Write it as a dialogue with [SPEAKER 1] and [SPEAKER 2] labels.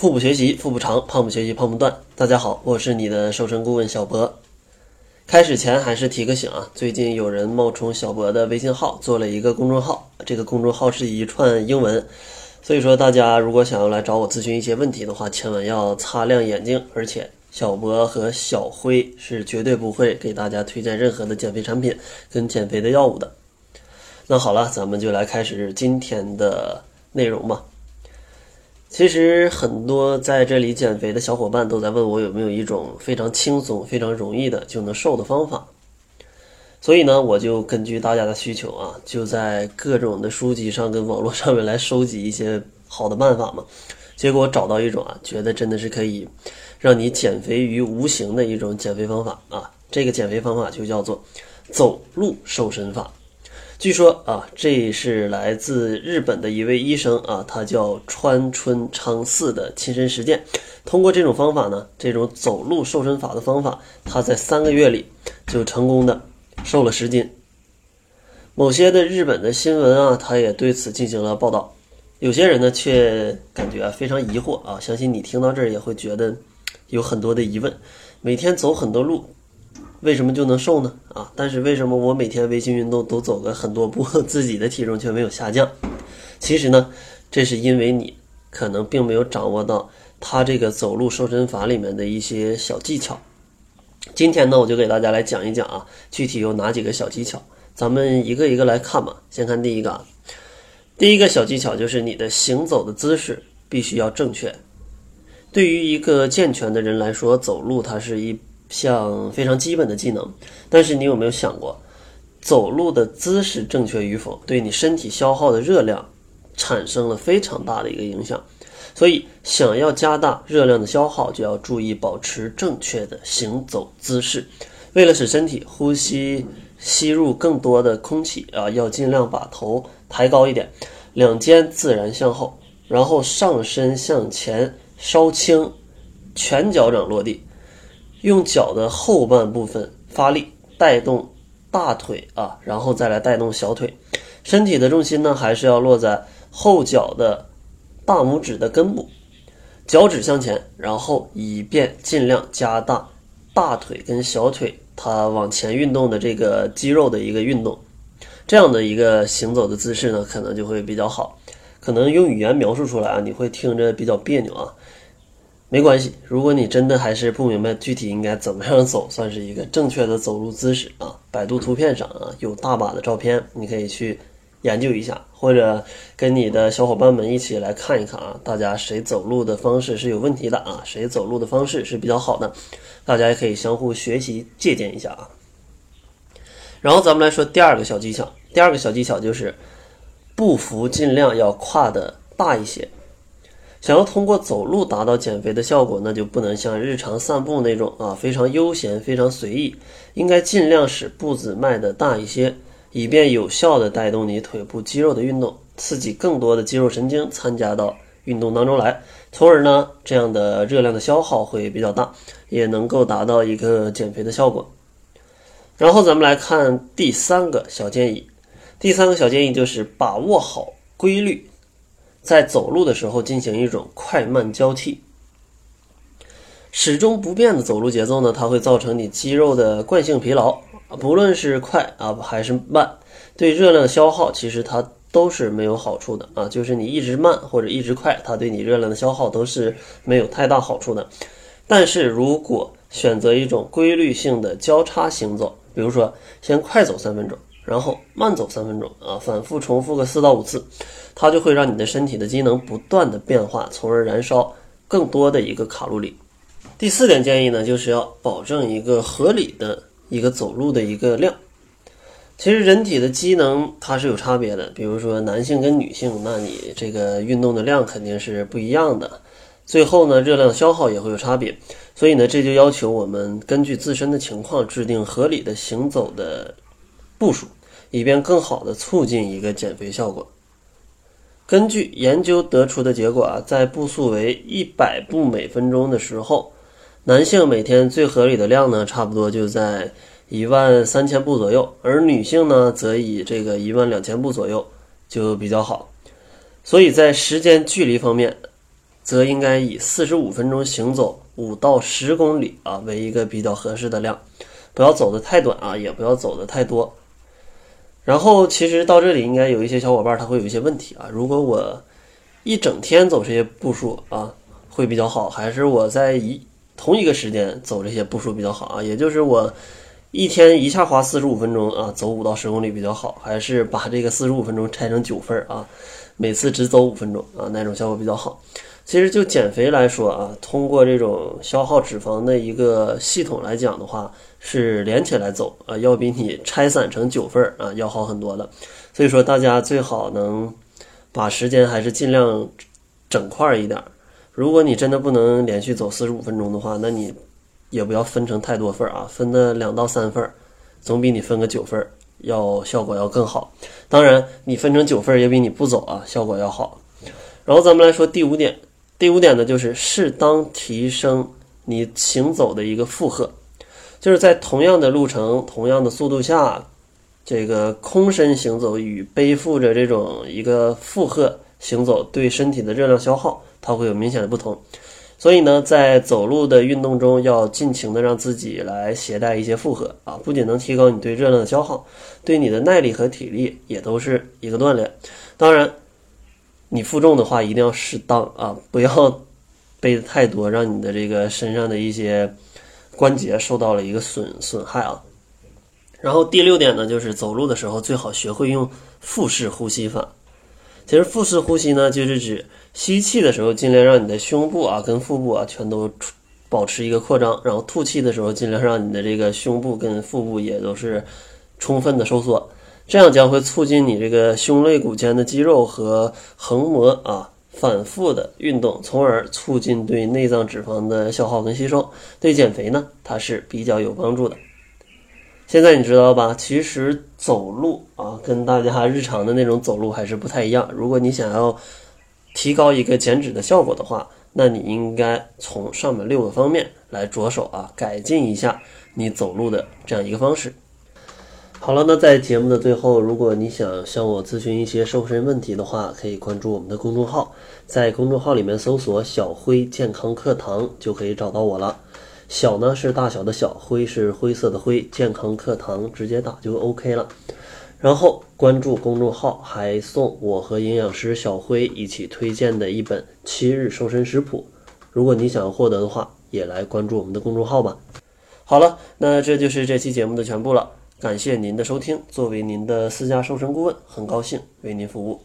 [SPEAKER 1] 腹部学习腹部长，胖不学习胖不断。大家好，我是你的瘦身顾问小博。开始前还是提个醒啊，最近有人冒充小博的微信号做了一个公众号，这个公众号是一串英文，所以说大家如果想要来找我咨询一些问题的话，千万要擦亮眼睛。而且小博和小辉是绝对不会给大家推荐任何的减肥产品跟减肥的药物的。那好了，咱们就来开始今天的内容吧。其实很多在这里减肥的小伙伴都在问我有没有一种非常轻松、非常容易的就能瘦的方法。所以呢，我就根据大家的需求啊，就在各种的书籍上跟网络上面来收集一些好的办法嘛。结果找到一种啊，觉得真的是可以让你减肥于无形的一种减肥方法啊。这个减肥方法就叫做走路瘦身法。据说啊，这是来自日本的一位医生啊，他叫川村昌四的亲身实践。通过这种方法呢，这种走路瘦身法的方法，他在三个月里就成功的瘦了十斤。某些的日本的新闻啊，他也对此进行了报道。有些人呢，却感觉非常疑惑啊，相信你听到这儿也会觉得有很多的疑问：每天走很多路。为什么就能瘦呢？啊，但是为什么我每天微信运动都走个很多步，自己的体重却没有下降？其实呢，这是因为你可能并没有掌握到他这个走路瘦身法里面的一些小技巧。今天呢，我就给大家来讲一讲啊，具体有哪几个小技巧，咱们一个一个来看吧。先看第一个啊，第一个小技巧就是你的行走的姿势必须要正确。对于一个健全的人来说，走路它是一。像非常基本的技能，但是你有没有想过，走路的姿势正确与否，对你身体消耗的热量产生了非常大的一个影响。所以，想要加大热量的消耗，就要注意保持正确的行走姿势。为了使身体呼吸吸入更多的空气啊，要尽量把头抬高一点，两肩自然向后，然后上身向前稍倾，全脚掌落地。用脚的后半部分发力，带动大腿啊，然后再来带动小腿。身体的重心呢，还是要落在后脚的大拇指的根部，脚趾向前，然后以便尽量加大大腿跟小腿它往前运动的这个肌肉的一个运动。这样的一个行走的姿势呢，可能就会比较好。可能用语言描述出来啊，你会听着比较别扭啊。没关系，如果你真的还是不明白具体应该怎么样走，算是一个正确的走路姿势啊，百度图片上啊有大把的照片，你可以去研究一下，或者跟你的小伙伴们一起来看一看啊，大家谁走路的方式是有问题的啊，谁走路的方式是比较好的，大家也可以相互学习借鉴一下啊。然后咱们来说第二个小技巧，第二个小技巧就是步幅尽量要跨的大一些。想要通过走路达到减肥的效果，那就不能像日常散步那种啊，非常悠闲、非常随意。应该尽量使步子迈得大一些，以便有效的带动你腿部肌肉的运动，刺激更多的肌肉神经参加到运动当中来，从而呢，这样的热量的消耗会比较大，也能够达到一个减肥的效果。然后咱们来看第三个小建议，第三个小建议就是把握好规律。在走路的时候进行一种快慢交替，始终不变的走路节奏呢，它会造成你肌肉的惯性疲劳。不论是快啊还是慢，对热量消耗其实它都是没有好处的啊。就是你一直慢或者一直快，它对你热量的消耗都是没有太大好处的。但是如果选择一种规律性的交叉行走，比如说先快走三分钟。然后慢走三分钟啊，反复重复个四到五次，它就会让你的身体的机能不断的变化，从而燃烧更多的一个卡路里。第四点建议呢，就是要保证一个合理的一个走路的一个量。其实人体的机能它是有差别的，比如说男性跟女性，那你这个运动的量肯定是不一样的。最后呢，热量消耗也会有差别，所以呢，这就要求我们根据自身的情况制定合理的行走的步数。以便更好的促进一个减肥效果。根据研究得出的结果啊，在步速为一百步每分钟的时候，男性每天最合理的量呢，差不多就在一万三千步左右，而女性呢，则以这个一万两千步左右就比较好。所以在时间距离方面，则应该以四十五分钟行走五到十公里啊为一个比较合适的量，不要走得太短啊，也不要走得太多。然后其实到这里应该有一些小伙伴他会有一些问题啊，如果我一整天走这些步数啊会比较好，还是我在一同一个时间走这些步数比较好啊？也就是我一天一下花四十五分钟啊走五到十公里比较好，还是把这个四十五分钟拆成九份儿啊，每次只走五分钟啊那种效果比较好？其实就减肥来说啊，通过这种消耗脂肪的一个系统来讲的话，是连起来走啊，要比你拆散成九份儿啊要好很多的。所以说大家最好能把时间还是尽量整块一点。如果你真的不能连续走四十五分钟的话，那你也不要分成太多份儿啊，分的两到三份儿，总比你分个九份儿要效果要更好。当然，你分成九份儿也比你不走啊效果要好。然后咱们来说第五点。第五点呢，就是适当提升你行走的一个负荷，就是在同样的路程、同样的速度下，这个空身行走与背负着这种一个负荷行走，对身体的热量消耗，它会有明显的不同。所以呢，在走路的运动中，要尽情的让自己来携带一些负荷啊，不仅能提高你对热量的消耗，对你的耐力和体力也都是一个锻炼。当然。你负重的话一定要适当啊，不要背的太多，让你的这个身上的一些关节受到了一个损损害啊。然后第六点呢，就是走路的时候最好学会用腹式呼吸法。其实腹式呼吸呢，就是指吸气的时候尽量让你的胸部啊跟腹部啊全都保持一个扩张，然后吐气的时候尽量让你的这个胸部跟腹部也都是充分的收缩。这样将会促进你这个胸肋骨间的肌肉和横膜啊反复的运动，从而促进对内脏脂肪的消耗跟吸收。对减肥呢，它是比较有帮助的。现在你知道吧？其实走路啊，跟大家日常的那种走路还是不太一样。如果你想要提高一个减脂的效果的话，那你应该从上面六个方面来着手啊，改进一下你走路的这样一个方式。好了，那在节目的最后，如果你想向我咨询一些瘦身问题的话，可以关注我们的公众号，在公众号里面搜索“小辉健康课堂”就可以找到我了。小呢是大小的小，灰是灰色的灰，健康课堂直接打就 OK 了。然后关注公众号，还送我和营养师小辉一起推荐的一本七日瘦身食谱。如果你想获得的话，也来关注我们的公众号吧。好了，那这就是这期节目的全部了。感谢您的收听，作为您的私家瘦身顾问，很高兴为您服务。